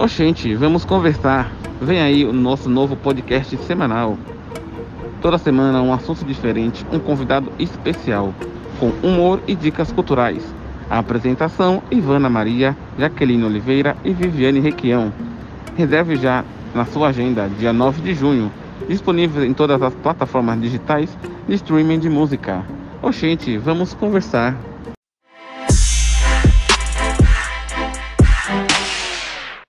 Oxente, vamos conversar. Vem aí o nosso novo podcast semanal. Toda semana um assunto diferente, um convidado especial, com humor e dicas culturais. A apresentação: Ivana Maria, Jaqueline Oliveira e Viviane Requião. Reserve já na sua agenda, dia 9 de junho, disponível em todas as plataformas digitais de streaming de música. Oxente, vamos conversar.